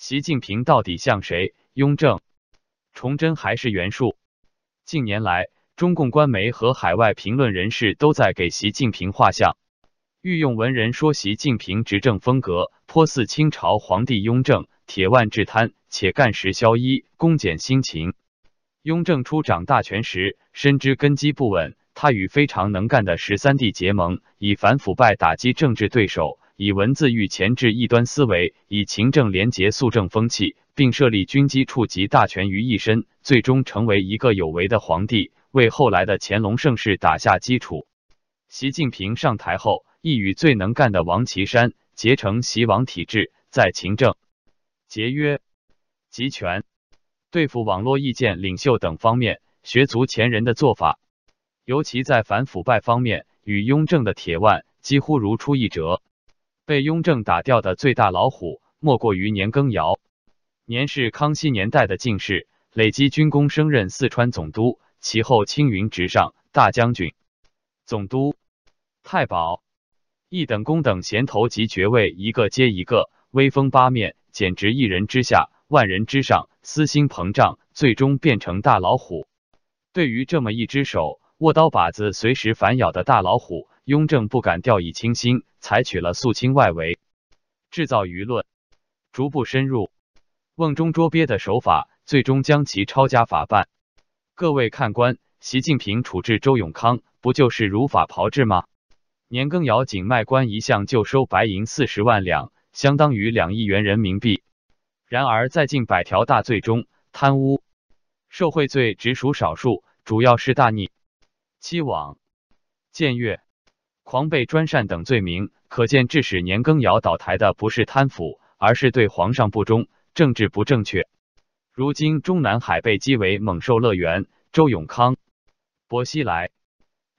习近平到底像谁？雍正、崇祯还是袁术？近年来，中共官媒和海外评论人士都在给习近平画像。御用文人说，习近平执政风格颇似清朝皇帝雍正，铁腕治贪，且干时宵衣，恭俭辛勤。雍正初掌大权时，深知根基不稳，他与非常能干的十三弟结盟，以反腐败打击政治对手，以文字狱钳制异端思维，以勤政廉洁肃正风气，并设立军机处集大权于一身，最终成为一个有为的皇帝，为后来的乾隆盛世打下基础。习近平上台后，亦与最能干的王岐山结成习王体制，在勤政、节约、集权、对付网络意见领袖等方面学足前人的做法，尤其在反腐败方面，与雍正的铁腕几乎如出一辙。被雍正打掉的最大老虎，莫过于年羹尧。年是康熙年代的进士，累积军功，升任四川总督，其后青云直上，大将军、总督、太保。一等功等衔头及爵位一个接一个，威风八面，简直一人之下，万人之上，私心膨胀，最终变成大老虎。对于这么一只手握刀把子随时反咬的大老虎，雍正不敢掉以轻心，采取了肃清外围、制造舆论、逐步深入瓮中捉鳖的手法，最终将其抄家法办。各位看官，习近平处置周永康，不就是如法炮制吗？年羹尧仅卖官一项就收白银四十万两，相当于两亿元人民币。然而在近百条大罪中，贪污、受贿罪只属少数，主要是大逆、欺罔、僭越、狂悖专擅等罪名。可见，致使年羹尧倒台的不是贪腐，而是对皇上不忠、政治不正确。如今中南海被击为猛兽乐园，周永康、薄熙来。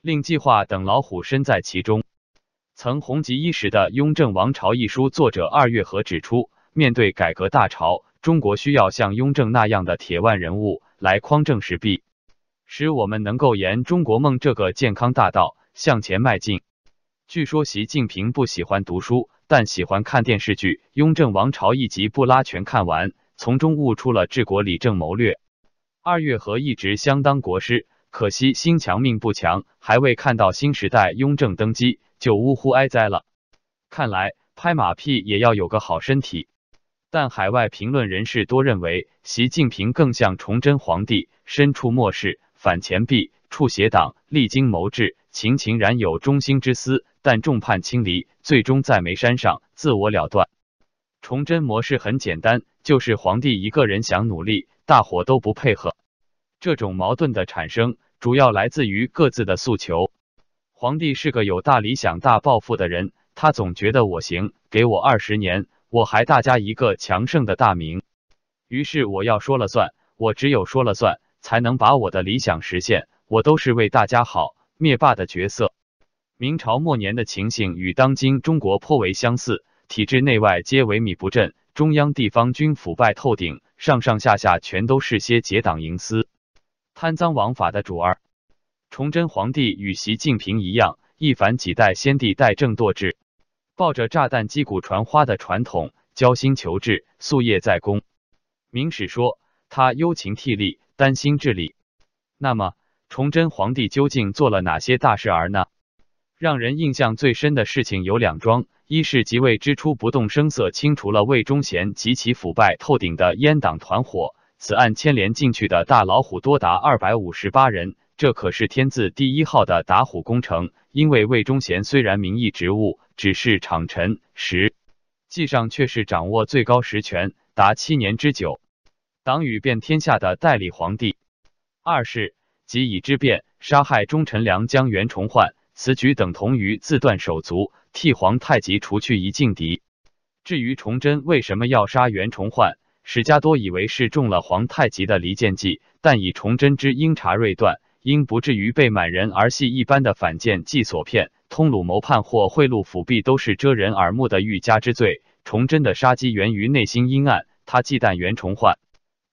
令计划等老虎身在其中。曾红极一时的《雍正王朝》一书作者二月河指出，面对改革大潮，中国需要像雍正那样的铁腕人物来匡正时弊，使我们能够沿中国梦这个健康大道向前迈进。据说习近平不喜欢读书，但喜欢看电视剧《雍正王朝》一集不拉全看完，从中悟出了治国理政谋略。二月河一直相当国师。可惜心强命不强，还未看到新时代雍正登基，就呜呼哀哉了。看来拍马屁也要有个好身体。但海外评论人士多认为，习近平更像崇祯皇帝，身处末世，反钱币，处邪党，历经谋治，情情然有忠心之思，但众叛亲离，最终在煤山上自我了断。崇祯模式很简单，就是皇帝一个人想努力，大伙都不配合。这种矛盾的产生，主要来自于各自的诉求。皇帝是个有大理想、大抱负的人，他总觉得我行，给我二十年，我还大家一个强盛的大明。于是我要说了算，我只有说了算，才能把我的理想实现。我都是为大家好，灭霸的角色。明朝末年的情形与当今中国颇为相似，体制内外皆萎靡不振，中央地方均腐败透顶，上上下下全都是些结党营私。贪赃枉法的主儿，崇祯皇帝与习近平一样，一反几代先帝代政堕治，抱着炸弹击鼓传花的传统，交心求治，夙夜在公。明史说他忧勤替力，担心治理。那么，崇祯皇帝究竟做了哪些大事儿呢？让人印象最深的事情有两桩：一是即位之初不动声色清除了魏忠贤及其腐败透顶的阉党团伙。此案牵连进去的大老虎多达二百五十八人，这可是天字第一号的打虎工程。因为魏忠贤虽然名义职务只是厂臣，实际上却是掌握最高实权达七年之久，党羽遍天下的代理皇帝。二是即以之变杀害忠臣良将袁崇焕，此举等同于自断手足，替皇太极除去一劲敌。至于崇祯为什么要杀袁崇焕？史家多以为是中了皇太极的离间计，但以崇祯之英察锐断，应不至于被满人儿戏一般的反间计所骗。通鲁谋叛或贿赂辅弼都是遮人耳目的欲加之罪。崇祯的杀机源于内心阴暗，他忌惮袁崇焕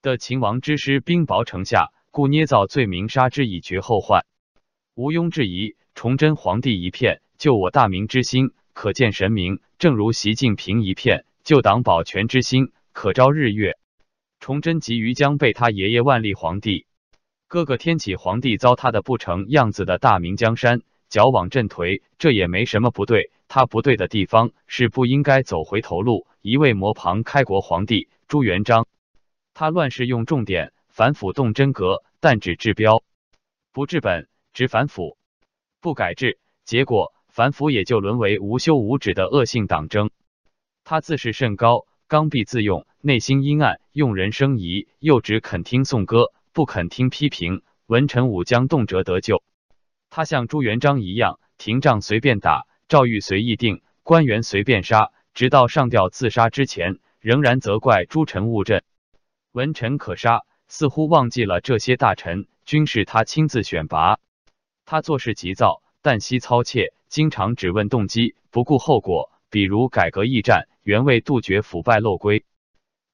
的秦王之师兵薄城下，故捏造罪名杀之以绝后患。毋庸置疑，崇祯皇帝一片救我大明之心，可见神明；正如习近平一片救党保全之心。可昭日月。崇祯急于将被他爷爷万历皇帝、哥哥天启皇帝糟蹋的不成样子的大明江山矫枉阵颓，这也没什么不对。他不对的地方是不应该走回头路，一味模旁开国皇帝朱元璋。他乱世用重点，反腐动真格，但只治标不治本，只反腐不改制，结果反腐也就沦为无休无止的恶性党争。他自视甚高。刚愎自用，内心阴暗，用人生疑，又只肯听颂歌，不肯听批评。文臣武将动辄得咎。他像朱元璋一样，廷杖随便打，诏狱随意定，官员随便杀，直到上吊自杀之前，仍然责怪诸臣误朕。文臣可杀，似乎忘记了这些大臣均是他亲自选拔。他做事急躁，但惜操切，经常只问动机，不顾后果。比如改革驿站。原为杜绝腐败漏规，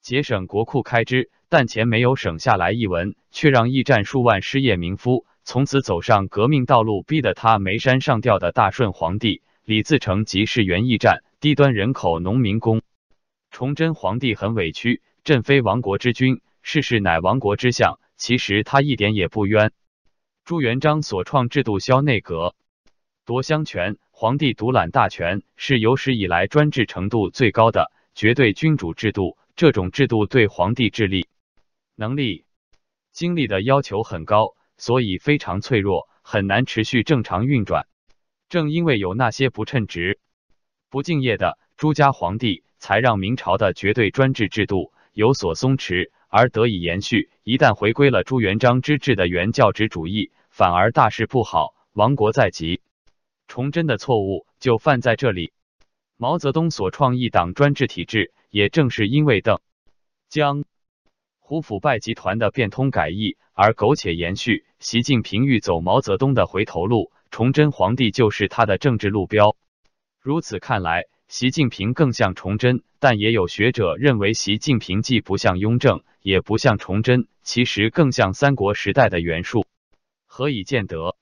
节省国库开支，但钱没有省下来一文，却让驿站数万失业民夫从此走上革命道路，逼得他眉山上吊的大顺皇帝李自成即是原驿站低端人口农民工。崇祯皇帝很委屈，朕非亡国之君，世事乃亡国之相。其实他一点也不冤。朱元璋所创制度消内阁。夺相权，皇帝独揽大权，是有史以来专制程度最高的绝对君主制度。这种制度对皇帝智力、能力、精力的要求很高，所以非常脆弱，很难持续正常运转。正因为有那些不称职、不敬业的朱家皇帝，才让明朝的绝对专制制度有所松弛，而得以延续。一旦回归了朱元璋之治的原教旨主义，反而大事不好，亡国在即。崇祯的错误就犯在这里。毛泽东所创一党专制体制，也正是因为邓江胡腐败集团的变通改易而苟且延续。习近平欲走毛泽东的回头路，崇祯皇帝就是他的政治路标。如此看来，习近平更像崇祯，但也有学者认为，习近平既不像雍正，也不像崇祯，其实更像三国时代的袁术。何以见得？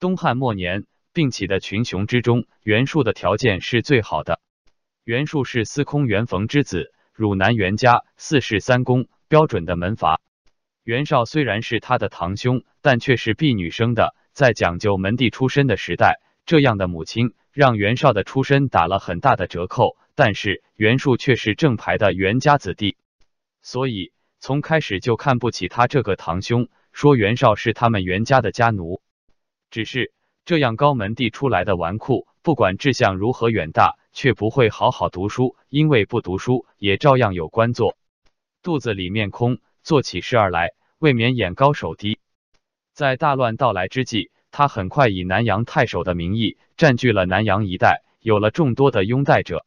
东汉末年。并起的群雄之中，袁术的条件是最好的。袁术是司空袁逢之子，汝南袁家四世三公，标准的门阀。袁绍虽然是他的堂兄，但却是婢女生的，在讲究门第出身的时代，这样的母亲让袁绍的出身打了很大的折扣。但是袁术却是正牌的袁家子弟，所以从开始就看不起他这个堂兄，说袁绍是他们袁家的家奴。只是。这样高门第出来的纨绔，不管志向如何远大，却不会好好读书，因为不读书也照样有官做，肚子里面空，做起事儿来未免眼高手低。在大乱到来之际，他很快以南阳太守的名义占据了南阳一带，有了众多的拥戴者。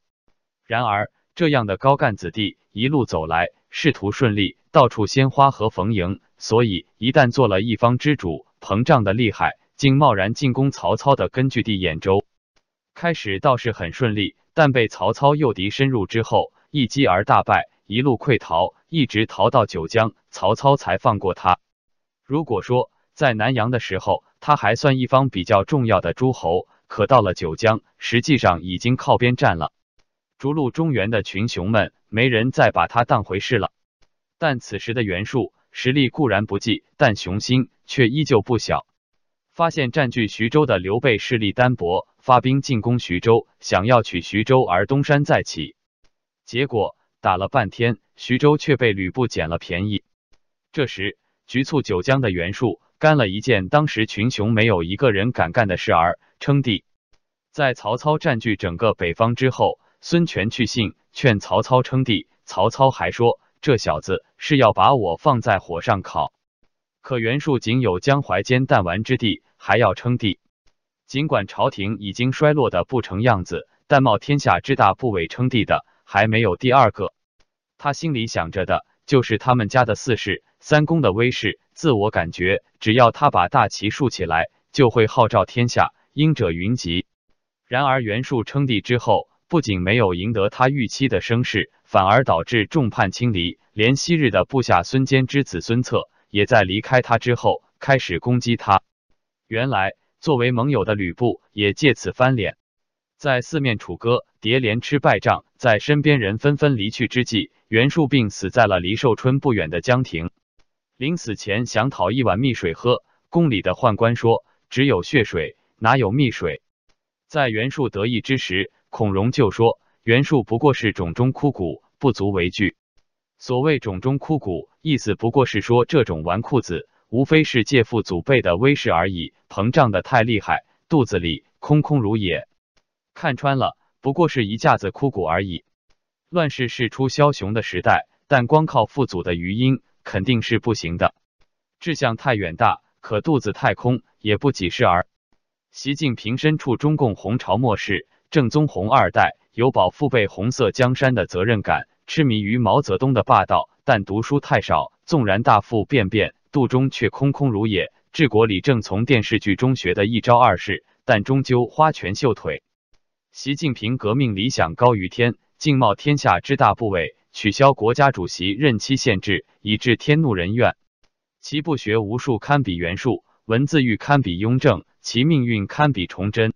然而，这样的高干子弟一路走来，仕途顺利，到处鲜花和逢迎，所以一旦做了一方之主，膨胀的厉害。竟贸然进攻曹操的根据地兖州，开始倒是很顺利，但被曹操诱敌深入之后，一击而大败，一路溃逃，一直逃到九江，曹操才放过他。如果说在南阳的时候，他还算一方比较重要的诸侯，可到了九江，实际上已经靠边站了。逐鹿中原的群雄们，没人再把他当回事了。但此时的袁术实力固然不济，但雄心却依旧不小。发现占据徐州的刘备势力单薄，发兵进攻徐州，想要取徐州而东山再起。结果打了半天，徐州却被吕布捡了便宜。这时，局促九江的袁术干了一件当时群雄没有一个人敢干的事儿——称帝。在曹操占据整个北方之后，孙权去信劝曹操称帝，曹操还说这小子是要把我放在火上烤。可袁术仅有江淮间弹丸之地，还要称帝。尽管朝廷已经衰落的不成样子，但冒天下之大不韪称帝的还没有第二个。他心里想着的就是他们家的四世三公的威势，自我感觉只要他把大旗竖起来，就会号召天下，英者云集。然而袁术称帝之后，不仅没有赢得他预期的声势，反而导致众叛亲离，连昔日的部下孙坚之子孙策。也在离开他之后开始攻击他。原来作为盟友的吕布也借此翻脸，在四面楚歌、叠连吃败仗，在身边人纷纷离去之际，袁术病死在了离寿春不远的江亭。临死前想讨一碗蜜水喝，宫里的宦官说只有血水，哪有蜜水？在袁术得意之时，孔融就说袁术不过是冢中枯骨，不足为惧。所谓冢中枯骨，意思不过是说这种纨绔子，无非是借父祖辈的威势而已，膨胀的太厉害，肚子里空空如也。看穿了。不过是一架子枯骨而已。乱世是出枭雄的时代，但光靠父祖的余荫肯定是不行的。志向太远大，可肚子太空，也不几事儿。习近平身处中共红朝末世，正宗红二代，有保父辈红色江山的责任感，痴迷于毛泽东的霸道，但读书太少。纵然大腹便便，肚中却空空如也。治国理政从电视剧中学的一招二式，但终究花拳绣腿。习近平革命理想高于天，尽冒天下之大不韪，取消国家主席任期限制，以致天怒人怨。其不学无术堪比袁术，文字狱堪比雍正，其命运堪比崇祯。